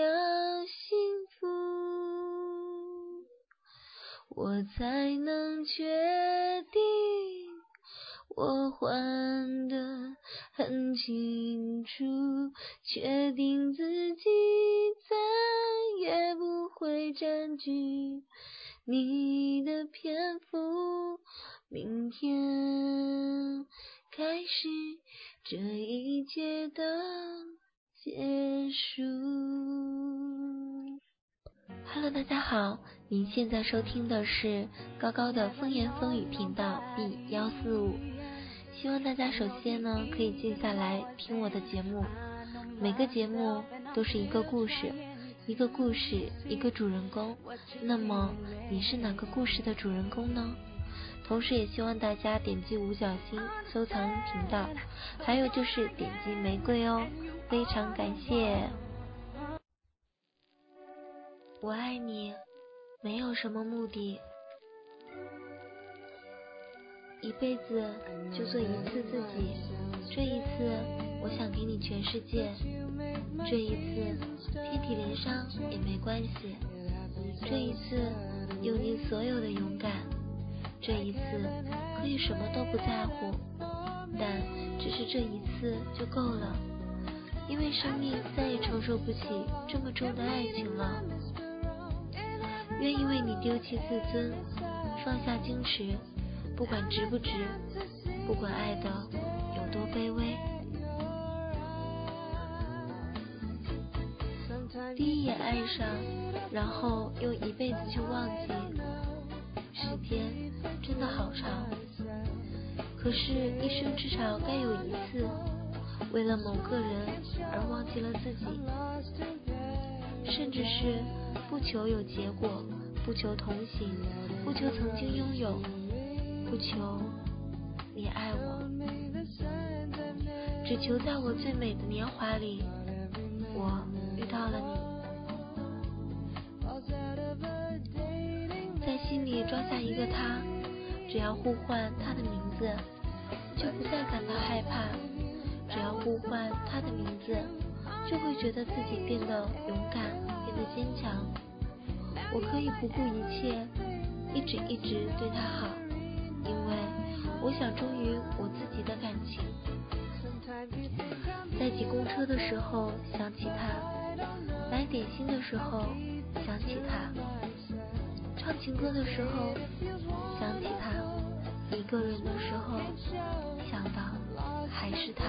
要幸福，我才能确定，我还得很清楚，确定自己再也不会占据你的篇幅。明天开始，这一切都。结束。Hello，大家好，您现在收听的是高高的风言风语频道 B 幺四五。希望大家首先呢可以静下来听我的节目，每个节目都是一个故事，一个故事一个主人公。那么你是哪个故事的主人公呢？同时也希望大家点击五角星收藏频道，还有就是点击玫瑰哦。非常感谢，我爱你，没有什么目的，一辈子就做一次自己。这一次，我想给你全世界。这一次，遍体鳞伤也没关系。这一次，用尽所有的勇敢。这一次，可以什么都不在乎，但只是这一次就够了。因为生命再也承受不起这么重的爱情了，愿意为你丢弃自尊，放下矜持，不管值不值，不管爱的有多卑微。第一眼爱上，然后用一辈子去忘记，时间真的好长，可是，一生至少该有一次。为了某个人而忘记了自己，甚至是不求有结果，不求同行，不求曾经拥有，不求你爱我，只求在我最美的年华里，我遇到了你，在心里装下一个他，只要呼唤他的名字，就不再感到害怕。只要呼唤他的名字，就会觉得自己变得勇敢，变得坚强。我可以不顾一切，一直一直对他好，因为我想忠于我自己的感情。在挤公车的时候想起他，买点心的时候想起他，唱情歌的时候想起他，一个人的时候想到还是他。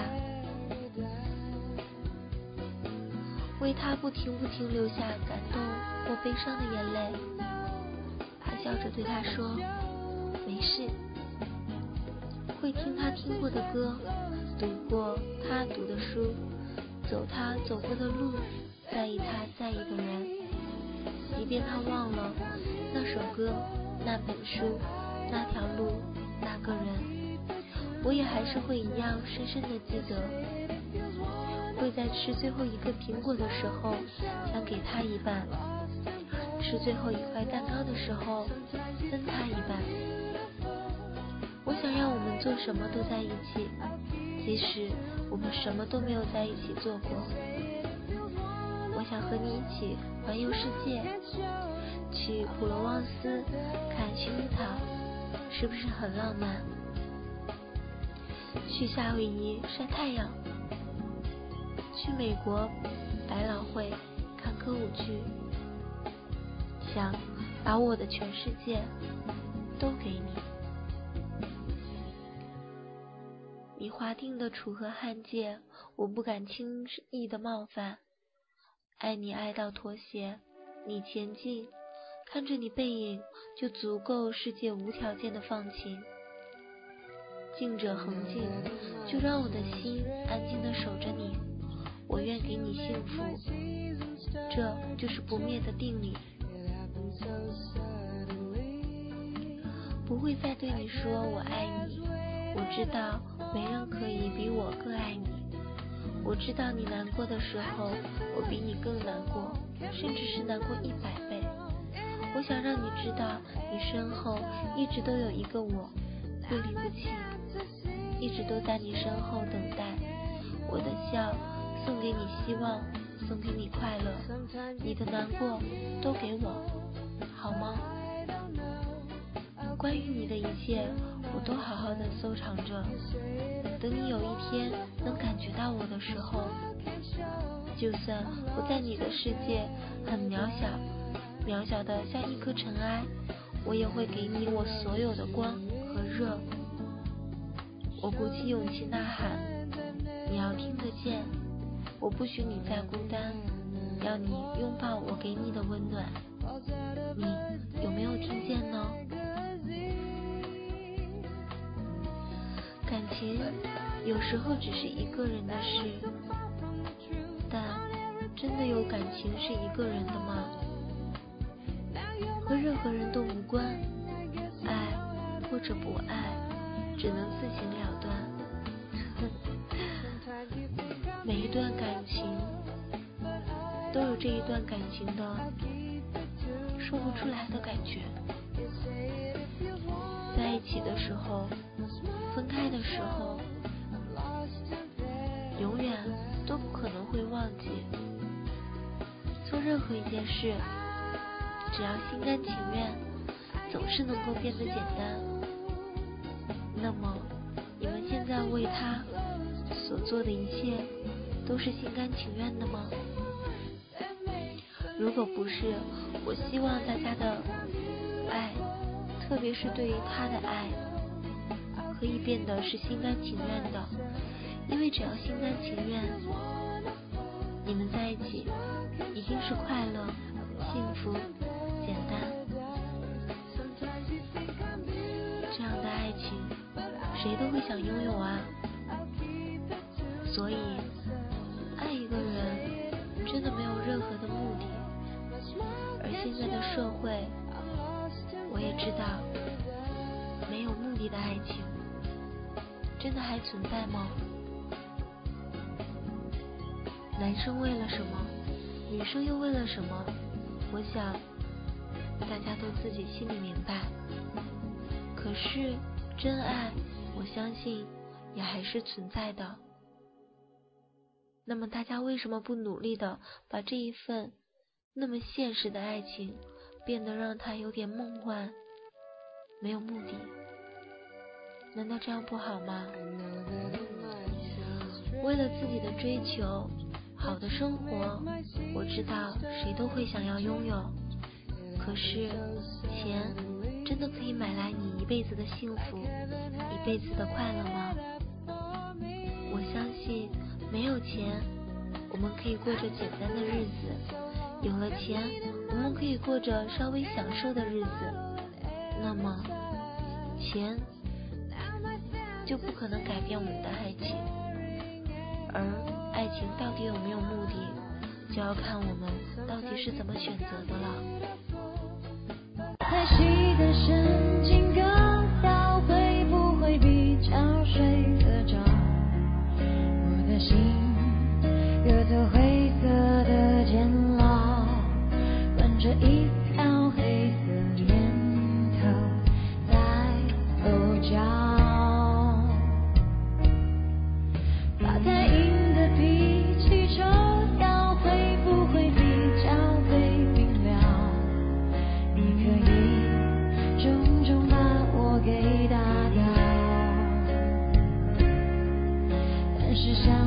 为他不停不停流下感动或悲伤的眼泪，还笑着对他说：“没事。”会听他听过的歌，读过他读的书，走他走过的路，在意他在意的人。即便他忘了那首歌、那本书、那条路、那个人，我也还是会一样深深的记得。会在吃最后一个苹果的时候想给他一半，吃最后一块蛋糕的时候分他一半。我想要我们做什么都在一起，即使我们什么都没有在一起做过。我想和你一起环游世界，去普罗旺斯看薰衣草，是不是很浪漫？去夏威夷晒太阳。去美国百老汇看歌舞剧，想把我的全世界都给你。你划定的楚河汉界，我不敢轻易的冒犯。爱你爱到妥协，你前进，看着你背影，就足够世界无条件的放晴。静者恒静，就让我的心安静的守着你。我愿给你幸福，这就是不灭的定理。不会再对你说我爱你，我知道没人可以比我更爱你。我知道你难过的时候，我比你更难过，甚至是难过一百倍。我想让你知道，你身后一直都有一个我，不离不弃，一直都在你身后等待。我的笑送给你希望，送给你快乐，你的难过都给我，好吗？关于你的一切，我都好好的收藏着。等你有一天能感觉到我的时候，就算我在你的世界很渺小，渺小的像一颗尘埃，我也会给你我所有的光和热。我鼓起勇气呐喊，你要听得见。我不许你再孤单，要你拥抱我给你的温暖。你有没有听见呢？感情有时候只是一个人的事，但真的有感情是一个人的吗？和任何人都无关，爱或者不爱，只能自行了断。每一段感情都有这一段感情的说不出来的感觉，在一起的时候。分开的时候，永远都不可能会忘记。做任何一件事，只要心甘情愿，总是能够变得简单。那么，你们现在为他所做的一切，都是心甘情愿的吗？如果不是，我希望大家的爱，特别是对于他的爱。可以变得是心甘情愿的，因为只要心甘情愿，你们在一起一定是快乐、幸福、简单。这样的爱情，谁都会想拥有啊。所以，爱一个人真的没有任何的目的。而现在的社会，我也知道，没有目的的爱情。真的还存在吗？男生为了什么，女生又为了什么？我想大家都自己心里明白。可是真爱，我相信也还是存在的。那么大家为什么不努力的把这一份那么现实的爱情变得让它有点梦幻，没有目的？难道这样不好吗？为了自己的追求，好的生活，我知道谁都会想要拥有。可是，钱真的可以买来你一辈子的幸福，一辈子的快乐吗？我相信，没有钱，我们可以过着简单的日子；有了钱，我们可以过着稍微享受的日子。那么，钱。就不可能改变我们的爱情，而爱情到底有没有目的，就要看我们到底是怎么选择的了。是想都别想我。是想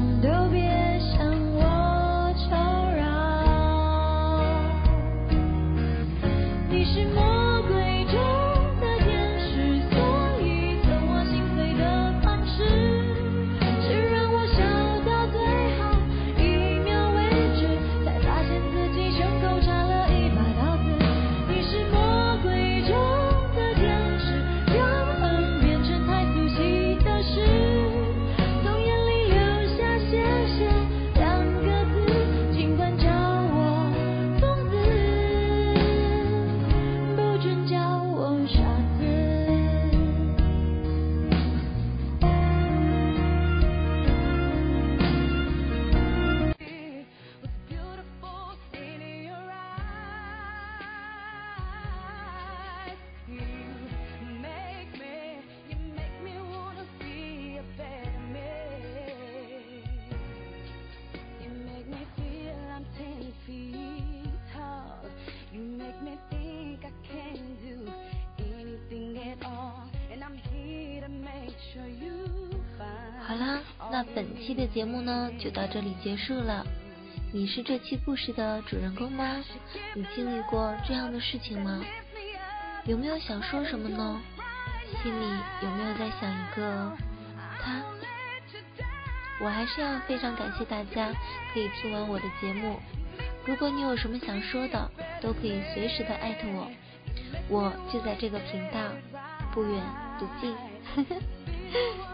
本期的节目呢就到这里结束了。你是这期故事的主人公吗？你经历过这样的事情吗？有没有想说什么呢？心里有没有在想一个他？我还是要非常感谢大家可以听完我的节目。如果你有什么想说的，都可以随时的艾特我，我就在这个频道，不远不近。